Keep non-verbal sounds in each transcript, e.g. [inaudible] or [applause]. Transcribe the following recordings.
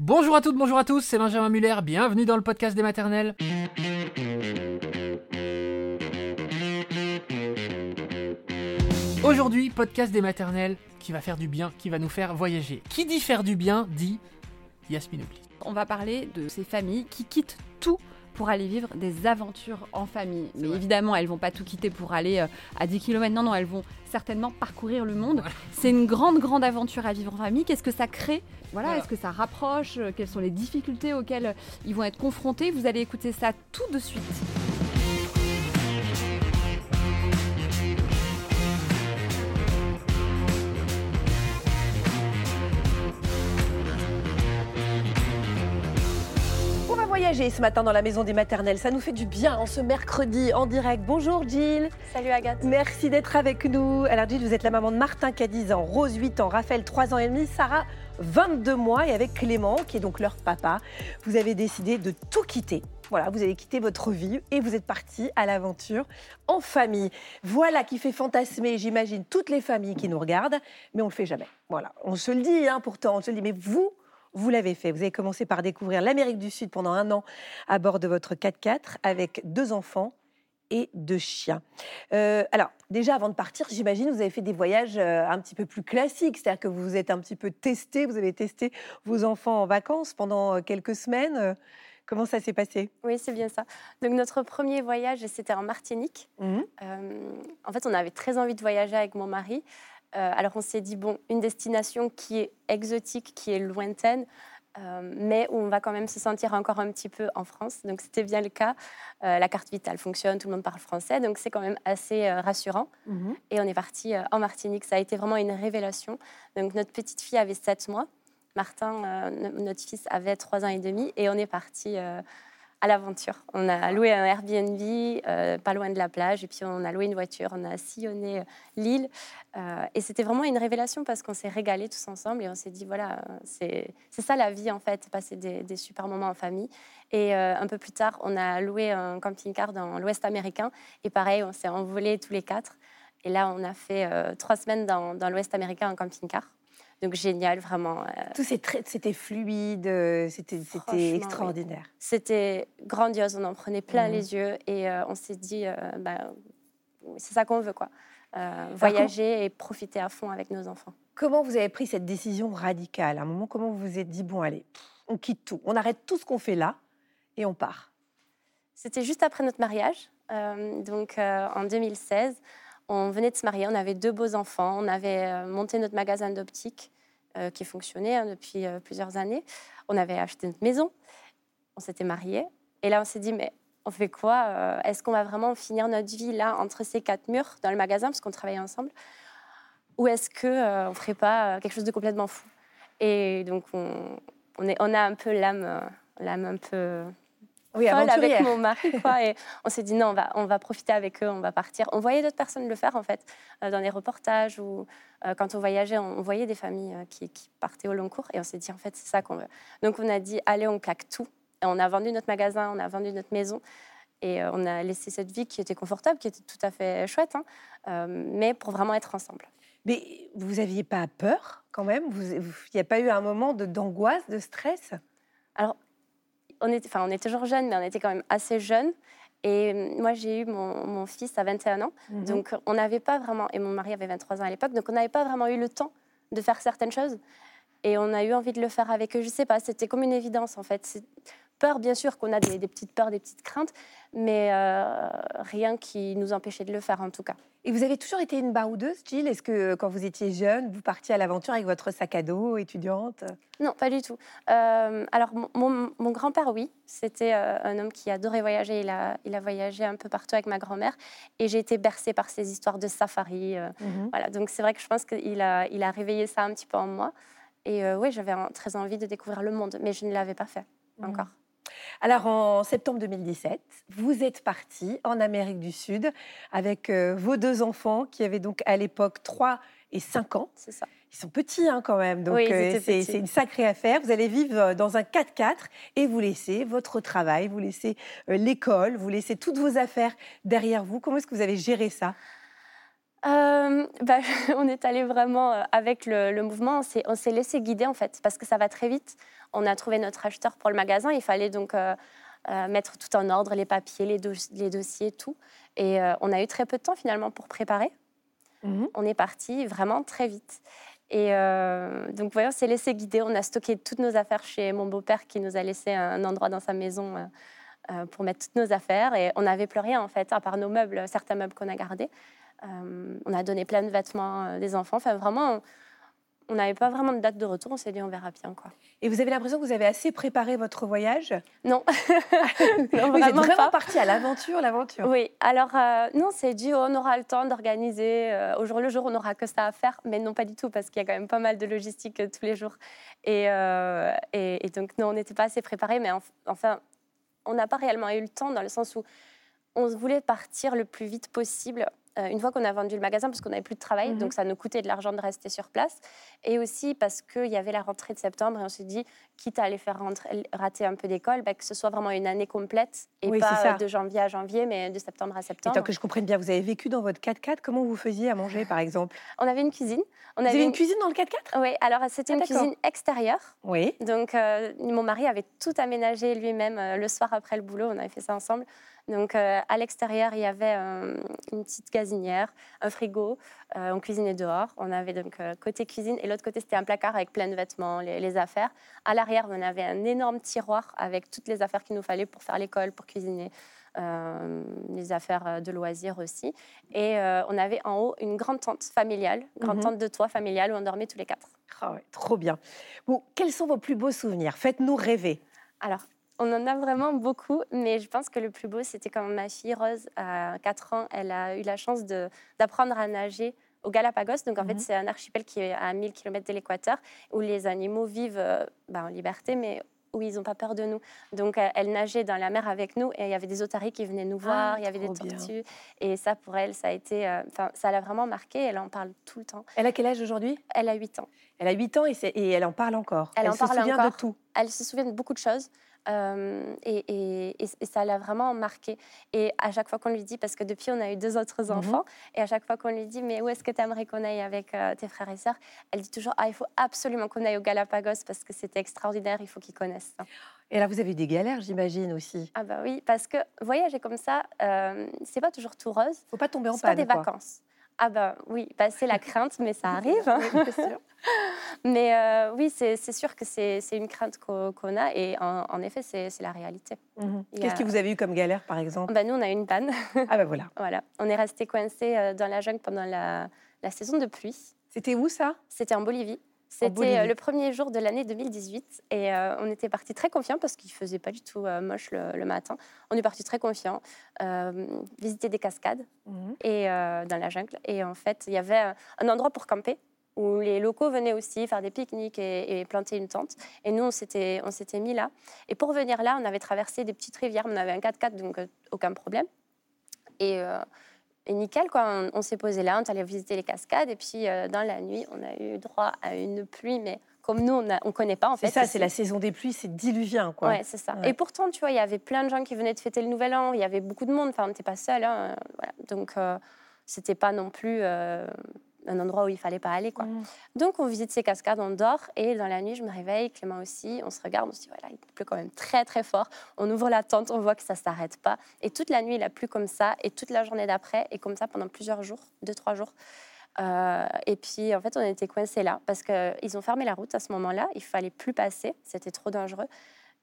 Bonjour à toutes, bonjour à tous, c'est Benjamin Muller, bienvenue dans le podcast des maternelles. Aujourd'hui, podcast des maternelles qui va faire du bien, qui va nous faire voyager. Qui dit faire du bien dit Yasmine Oubli. On va parler de ces familles qui quittent tout pour aller vivre des aventures en famille. Mais évidemment, elles vont pas tout quitter pour aller euh, à 10 km. Non, non, elles vont certainement parcourir le monde. C'est une grande, grande aventure à vivre en famille. Qu'est-ce que ça crée? Voilà, Voilà. est-ce que ça rapproche? Euh, Quelles sont les difficultés auxquelles euh, ils vont être confrontés? Vous allez écouter ça tout de suite. Voyager ce matin dans la maison des maternelles. Ça nous fait du bien en ce mercredi en direct. Bonjour Jill. Salut Agathe. Merci d'être avec nous. Alors Jill, vous êtes la maman de Martin qui a 10 ans, Rose 8 ans, Raphaël 3 ans et demi, Sarah 22 mois et avec Clément qui est donc leur papa, vous avez décidé de tout quitter. Voilà, vous avez quitté votre vie et vous êtes parti à l'aventure en famille. Voilà qui fait fantasmer, j'imagine, toutes les familles qui nous regardent, mais on le fait jamais. Voilà, on se le dit hein, pourtant, on se le dit, mais vous, vous l'avez fait. Vous avez commencé par découvrir l'Amérique du Sud pendant un an à bord de votre 4x4 avec deux enfants et deux chiens. Euh, alors, déjà, avant de partir, j'imagine, vous avez fait des voyages euh, un petit peu plus classiques. C'est-à-dire que vous vous êtes un petit peu testé, vous avez testé vos enfants en vacances pendant euh, quelques semaines. Comment ça s'est passé? Oui, c'est bien ça. Donc notre premier voyage, c'était en Martinique. Euh, en fait, on avait très envie de voyager avec mon mari. Euh, alors on s'est dit, bon, une destination qui est exotique, qui est lointaine, euh, mais où on va quand même se sentir encore un petit peu en France. Donc c'était bien le cas. Euh, la carte vitale fonctionne, tout le monde parle français, donc c'est quand même assez rassurant. Mhm. Et on est parti en Martinique. Ça a été vraiment une révélation. Donc notre petite fille avait 7 mois. Martin, no- notre fils, avait 3 ans et demi. Et on est parti à l'aventure. On a loué un Airbnb euh, pas loin de la plage. Et puis on a loué une voiture. On a sillonné euh, l'île. Euh, et c'était vraiment une révélation parce qu'on s'est régalés tous ensemble. Et on s'est dit, voilà, c'est ça la vie en fait, passer des, des super moments en famille. Et euh, un peu plus tard, on a loué un camping-car dans l'Ouest américain. Et pareil, on s'est envolés tous les quatre. Et là, on a fait trois semaines dans, dans l'Ouest américain en camping-car. Donc génial, vraiment. euh, Tout c'était fluide, euh, c'était oui. extraordinaire. C'était grandiose, on en prenait plein Mhm. les yeux et euh, on s'est dit, euh, bah, c'est ça qu'on veut, quoi. Euh, voyager et profiter à fond avec nos enfants. Comment vous avez pris cette décision radicale? À un moment, comment vous vous êtes dit, bon, allez, on quitte tout, on arrête tout ce qu'on fait là et on part? C'était juste après notre mariage, donc en 2016. On venait de se marier, on avait deux beaux enfants, on avait euh, monté notre magasin d'optique euh, qui fonctionnait hein, depuis euh, plusieurs années. On avait acheté notre maison, on s'était mariés. Et là, on s'est dit, mais on fait quoi Est-ce qu'on va vraiment finir notre vie là, entre ces quatre murs, dans le magasin, parce qu'on travaillait ensemble Ou est-ce qu'on ne ferait pas quelque chose de complètement fou? Et donc, on, on, on a un peu l'âme l'âme un peu Oui, folle avec mon mari. Quoi, et on s'est dit non, on va, on va profiter avec eux, on va partir. On voyait d'autres personnes le faire en fait, euh, dans les reportages ou euh, quand on voyageait, on, voyait des familles euh, qui, qui partaient au long cours et on s'est dit en fait c'est ça qu'on veut. Donc on a dit allez, on claque tout. Et on a vendu notre magasin, on a vendu notre maison et on a laissé cette vie qui était confortable, qui était tout à fait chouette, hein, mais pour vraiment être ensemble. Mais vous n'aviez pas peur quand même? Il n'y a pas eu un moment de- d'angoisse, de stress? On était, enfin, on est toujours jeunes, mais on était quand même assez jeunes. Et euh, moi, j'ai eu mon, mon fils à 21 ans. Mhm. Donc, on n'avait pas vraiment, et mon mari avait 23 ans à l'époque, donc on n'avait pas vraiment eu le temps de faire certaines choses. Et on a eu envie de le faire avec eux. Je sais pas, c'était comme une évidence en fait. Peur, bien sûr, qu'on a des, des petites peurs, des petites craintes, mais euh, rien qui nous empêchait de le faire en tout cas. Et vous avez toujours été une baroudeuse, Jill Est-ce que quand vous étiez jeune, vous partiez à l'aventure avec votre sac à dos, étudiante? Non, pas du tout. Euh, alors, mon, grand-père, oui, c'était euh, un homme qui adorait voyager. Il a, il a voyagé un peu partout avec ma grand-mère. Et j'ai été bercée par ces histoires de safari. euh, Voilà, donc c'est vrai que je pense qu'il a, il a réveillé ça un petit peu en moi. Et euh, oui, j'avais très envie de découvrir le monde, mais je ne l'avais pas fait encore. Alors en septembre 2017, vous êtes parti en Amérique du Sud avec euh, vos deux enfants qui avaient donc à l'époque 3 et 5 ans. C'est ça. Ils sont petits hein, quand même, donc Oui, euh, c'est une sacrée affaire. Vous allez vivre euh, dans un 4x4 et vous laissez votre travail, vous laissez euh, l'école, vous laissez toutes vos affaires derrière vous. Comment est-ce que vous avez géré ça? Euh, bah, [laughs] on est allé vraiment avec le, le mouvement, on s'est- on s'est laissé guider en fait, parce que ça va très vite. On a trouvé notre acheteur pour le magasin. Il fallait donc euh, euh, mettre tout en ordre, les papiers, les, dos- les dossiers, tout. Et euh, on a eu très peu de temps finalement pour préparer. Mhm. On est parti vraiment très vite. Et euh, donc, voyons, on s'est laissé guider. On a stocké toutes nos affaires chez mon beau-père qui nous a laissé un endroit dans sa maison euh, pour mettre toutes nos affaires. Et on n'avait plus rien, en fait, à part nos meubles, certains meubles qu'on a gardés. Euh, on a donné plein de vêtements des enfants. Enfin, vraiment, on- n'avait pas vraiment de date de retour. On s'est dit, on verra bien, quoi. Et vous avez l'impression que vous avez assez préparé votre voyage? Non, [laughs] non Vous êtes vraiment pas. parti à l'aventure, l'aventure. Oui, alors euh, non, c'est dit, on aura le temps d'organiser. euh, au jour le jour, on n'aura que ça à faire, mais non, pas du tout, parce qu'il y a quand même pas mal de logistique euh, tous les jours. Et, euh, et, et donc, non, on n'était pas assez préparés, mais enf- enfin, on n'a pas réellement eu le temps dans le sens où on voulait partir le plus vite possible. Euh, une fois qu'on a vendu le magasin, parce qu'on n'avait plus de travail, Mhm. donc ça nous coûtait de l'argent de rester sur place. Et aussi parce qu'il y avait la rentrée de septembre, et on s'est dit, quitte à aller faire rentrer- rater un peu d'école, bah, que ce soit vraiment une année complète, et Oui, pas euh, de janvier à janvier, mais de septembre à Et septembre. tant que je comprenne bien, vous avez vécu dans votre 4x4, comment vous faisiez à manger, par exemple? On avait une cuisine. On Vous avait avez une cuisine dans le 4x4 Oui, alors c'était Ah, une cuisine extérieure. Oui. Donc euh, mon mari avait tout aménagé lui-même euh, le soir après le boulot. On avait fait ça ensemble. Donc euh, à l'extérieur, il y avait une petite un frigo. euh, on cuisinait dehors. On avait donc euh, côté cuisine et l'autre côté c'était un placard avec plein de vêtements, les, les affaires. À l'arrière, on avait un énorme tiroir avec toutes les affaires qu'il nous fallait pour faire l'école, pour cuisiner. euh, les affaires de loisirs aussi. Et euh, on avait en haut une grande tente familiale, grande Mhm. tente de toit familiale où on dormait tous les quatre. Ah ouais, trop bien. Bon, quels sont vos plus beaux souvenirs? Faites-nous rêver. Alors, on en a vraiment beaucoup, mais je pense que le plus beau, c'était quand ma fille Rose, à 4 ans, elle a eu la chance d'apprendre à nager au Galapagos. Donc, en Mhm. fait, c'est un archipel qui est à 1000 km de l'équateur, où les animaux vivent euh, ben, en liberté, mais où ils n'ont pas peur de nous. Donc, euh, elle nageait dans la mer avec nous et il y avait des otaries qui venaient nous voir, Ah, il y avait des bien. tortues. Et ça, pour elle, ça a été... euh, ça l'a vraiment marqué. Elle en parle tout le temps. Elle a quel âge aujourd'hui? Elle a 8 ans. Elle a 8 ans et, elle en parle encore. Elle en se parle souvient de tout. elle se souvient de beaucoup de choses euh, et, et- et- et ça l'a vraiment marqué. Et à chaque fois qu'on lui dit, parce que depuis on a eu deux autres Mhm. enfants, et à chaque fois qu'on lui dit, mais où est-ce que tu aimerais qu'on aille avec euh, tes frères et sœurs? Elle dit toujours, ah, il faut absolument qu'on aille au Galapagos parce que c'était extraordinaire, il faut qu'ils connaissent ça. Et là, vous avez eu des galères, j'imagine aussi. Ah bah oui, parce que voyager comme ça, euh, c'est pas toujours tout rose, Faut pas tomber en c'est pas panne. des quoi. vacances. Ah bah oui, bah, c'est la [laughs] crainte, mais ça arrive. hein. Oui, c'est sûr. [laughs] Mais euh, oui, c'est sûr que c'est une crainte qu'on a et en, en effet, c'est la réalité. Mhm. Qu'est-ce a- que vous avez eu comme galère, par exemple? Bah, nous, on a eu une panne. Ah ben voilà. [laughs] voilà. On est resté coincé euh, dans la jungle pendant la, la saison de pluie. C'était où ça? C'était en Bolivie. C'était euh, le premier jour de l'année 2018 et euh, on était parti très confiants parce qu'il faisait pas du tout euh, moche le, le matin. On est parti très confiants, euh, visiter des cascades Mhm. et dans la jungle. Et en fait, il y avait un- endroit pour camper où les locaux venaient aussi faire des pique-niques et, et planter une tente. Et nous, on s'était, mis là. Et pour venir là, on avait traversé des petites rivières. On avait un 4x4, donc aucun problème. Et, et nickel, quoi. On, on s'est posé là, on est allé visiter les cascades. Et puis, euh, dans la nuit, on a eu droit à une pluie, mais comme nous, on ne connaît pas, en C'est fait. ça, ici. c'est la saison des pluies, c'est diluvien, quoi. Ouais, c'est ça. Ouais. Et pourtant, tu vois, il y avait plein de gens qui venaient de fêter le Nouvel An. Il y avait beaucoup de monde. Enfin, on n'était pas seuls. hein, voilà. Donc, euh, c'était pas non plus euh, un endroit où il fallait pas aller, quoi. Mhm. Donc, on visite ces cascades, on dort. Et dans la nuit, je me réveille, Clément aussi. On se regarde, on se dit, voilà, il pleut quand même très, très fort. On ouvre la tente, on voit que ça s'arrête pas. Et toute la nuit, il a plu comme ça. Et toute la journée d'après, et comme ça pendant plusieurs jours, deux, trois jours. Euh, et puis, en fait, on était coincés là parce qu'ils ont fermé la route à ce moment-là. Il fallait plus passer, c'était trop dangereux.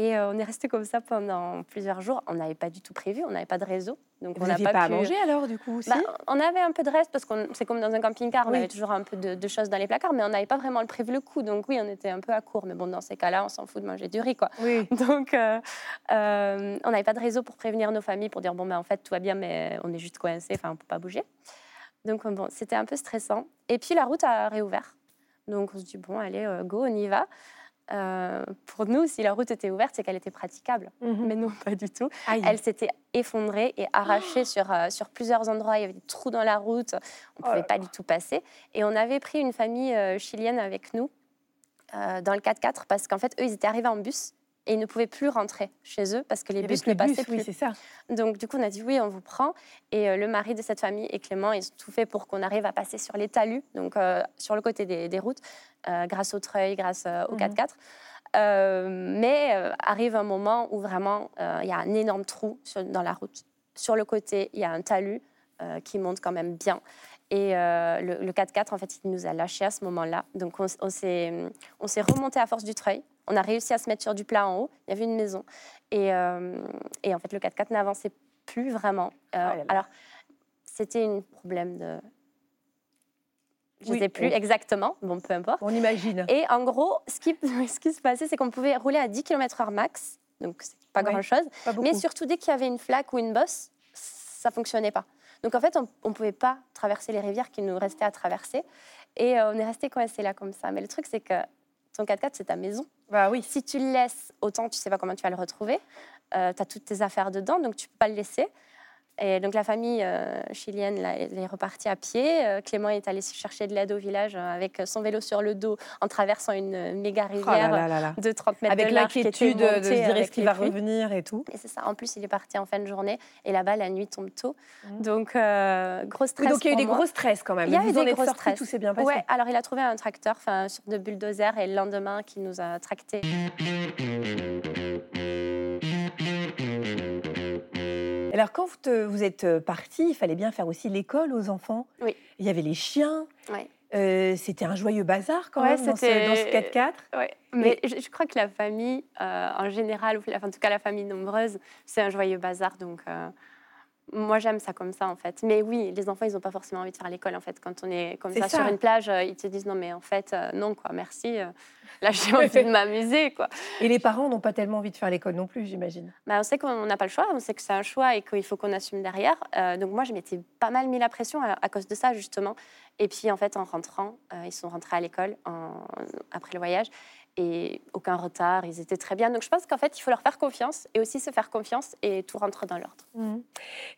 Et euh, on est resté comme ça pendant plusieurs jours. On n'avait pas du tout prévu, on n'avait pas de réseau. Donc Vous on n'a pas, à pu- manger alors, du coup aussi? Bah, on avait un peu de reste parce que c'est comme dans un camping-car, on Oui. avait toujours un peu de, de choses dans les placards, mais on n'avait pas vraiment le prévu le coup. Donc oui, on était un peu à court. Mais bon, dans ces cas-là, on s'en fout de manger du riz, quoi. Oui. [laughs] Donc euh, euh, on n'avait pas de réseau pour prévenir nos familles, pour dire bon, ben, en fait, tout va bien, mais on est juste coincé, enfin, on ne peut pas bouger. Donc bon, c'était un peu stressant. Et puis la route a réouvert. Donc on se dit bon, allez, go, on y va. Euh, pour nous, si la route était ouverte, c'est qu'elle était praticable. Mhm. Mais non, [laughs] pas du tout. Aïe. Elle s'était effondrée et arrachée sur, euh, sur plusieurs endroits. Il y avait des trous dans la route. On ne Oh pouvait là pas du tout passer. Et on avait pris une famille euh, chilienne avec nous dans le 4x4 parce qu'en fait, eux, ils étaient arrivés en bus et ils ne pouvaient plus rentrer chez eux parce que les bus ne passaient oui, plus. c'est ça. Donc, du coup, on a dit oui, on vous prend. Et euh, le mari de cette famille et Clément, ils ont tout fait pour qu'on arrive à passer sur les talus, donc euh, sur le côté des, des routes, euh, grâce au treuil, grâce au Mhm. 4x4. Euh, mais arrive un moment où vraiment il y a un énorme trou sur- dans la route. Sur le côté, il y a un talus qui monte quand même bien. Et euh, le, le 4x4, en fait, il nous a lâchés à ce moment-là. Donc on, on s'est remonté à force du treuil. On a réussi à se mettre sur du plat en haut. Il y avait une maison. Et, euh, et en fait, le 4x4 n'avançait plus vraiment. Euh, là. Alors, c'était un problème de... Je ne Oui, sais plus oui. exactement. Bon, peu importe. On imagine. Et en gros, ce qui, [laughs] ce qui se passait, c'est qu'on pouvait rouler à 10 km/h max, donc c'est pas grand-chose. Mais surtout, dès qu'il y avait une flaque ou une bosse, ça fonctionnait pas. Donc en fait, on ne pouvait pas traverser les rivières qui nous restaient à traverser. Et euh, on est resté coincé là comme ça. Mais le truc, c'est que ton 4x4, c'est ta maison. Bah oui. Si tu le laisses, autant tu sais pas comment tu vas le retrouver. tu as toutes tes affaires dedans, donc tu peux pas le laisser. Et donc la famille euh, chilienne là, elle est repartie à pied. Euh, Clément est allé chercher de l'aide au village euh, avec son vélo sur le dos en traversant une méga Oh rivière là là là. de 30 mètres Avec de large était l'inquiétude de se dire avec est-ce qu'il va pluies. revenir et tout. Et c'est ça. En plus, il est parti en fin de journée. Et là-bas, la nuit tombe tôt. Mhm. Donc, gros stress. Oui, donc il y a eu des gros stress quand même. Il y a eu des êtes gros sortis, stress. tout s'est bien passé. Ouais, alors il a trouvé un tracteur enfin, de bulldozers et le lendemain qui nous a tractés. Alors quand vous, vous êtes parti, il fallait bien faire aussi l'école aux enfants. Oui. Il y avait les chiens. Ouais. Euh, c'était un joyeux bazar quand Ouais, même dans ce, c'était- dans ce 4x4. Ouais. Mais je, je crois que la famille, euh, en général, ou la- en tout cas la famille nombreuse, c'est un joyeux bazar. Donc, euh, moi, j'aime ça comme ça, en fait. Mais oui, les enfants, ils n'ont pas forcément envie de faire l'école, en fait. Quand on est comme ça, ça. sur une plage, euh, ils te disent non, mais en fait, euh, non, quoi, merci. euh, là, j'ai envie de m'amuser, quoi. Et les parents n'ont pas tellement envie de faire l'école non plus, j'imagine. Bah, on sait qu'on n'a pas le choix, on sait que c'est un choix et qu'il faut qu'on assume derrière. Euh, donc moi, je m'étais pas mal mis la pression à, à cause de ça, justement. Et puis, en fait, en rentrant, ils sont rentrés à l'école après le voyage et aucun retard, ils étaient très bien. Donc je pense qu'en fait, il faut leur faire confiance et aussi se faire confiance et tout rentre dans l'ordre.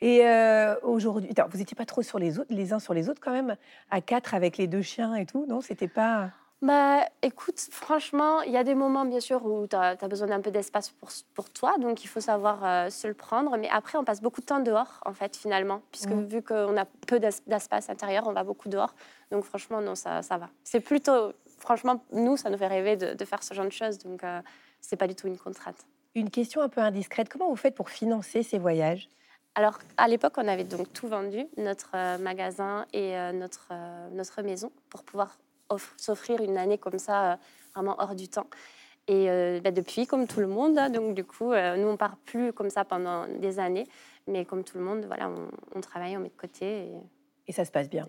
Et euh, aujourd'hui, vous n'étiez pas trop sur les autres, les uns sur les autres quand même, à quatre avec les deux chiens et tout, non? C'était pas. Bah, écoute, franchement, il y a des moments, bien sûr, où tu as, besoin d'un peu d'espace pour, pour toi, donc il faut savoir euh, se le prendre. Mais après, on passe beaucoup de temps dehors, en fait, finalement, puisque Mhm. vu qu'on a peu d'es- d'espace intérieur, on va beaucoup dehors. Donc franchement, non, ça, ça va. C'est plutôt, franchement, nous, ça nous fait rêver de, de faire ce genre de choses, donc euh, c'est pas du tout une contrainte. Une question un peu indiscrète. Comment vous faites pour financer ces voyages? Alors, à l'époque, on avait donc tout vendu, notre euh, magasin et euh, notre, euh, notre maison, pour pouvoir off- s'offrir une année comme ça, vraiment hors du temps. Et euh, bah, depuis, comme tout le monde, hein, donc du coup, euh, nous, on part plus comme ça pendant des années, mais comme tout le monde, voilà, on, on travaille, on met de côté. Et... Et ça se passe bien.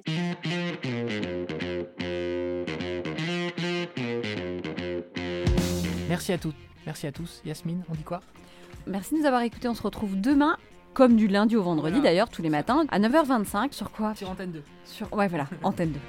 Merci à toutes. Merci à tous. Yasmine, on dit quoi? Merci de nous avoir écoutés. On se retrouve demain, comme du lundi au vendredi Voilà. d'ailleurs, tous les matins, à 9h25. Sur quoi? Sur Antenne 2. Sur... Ouais, voilà, Antenne [laughs] 2.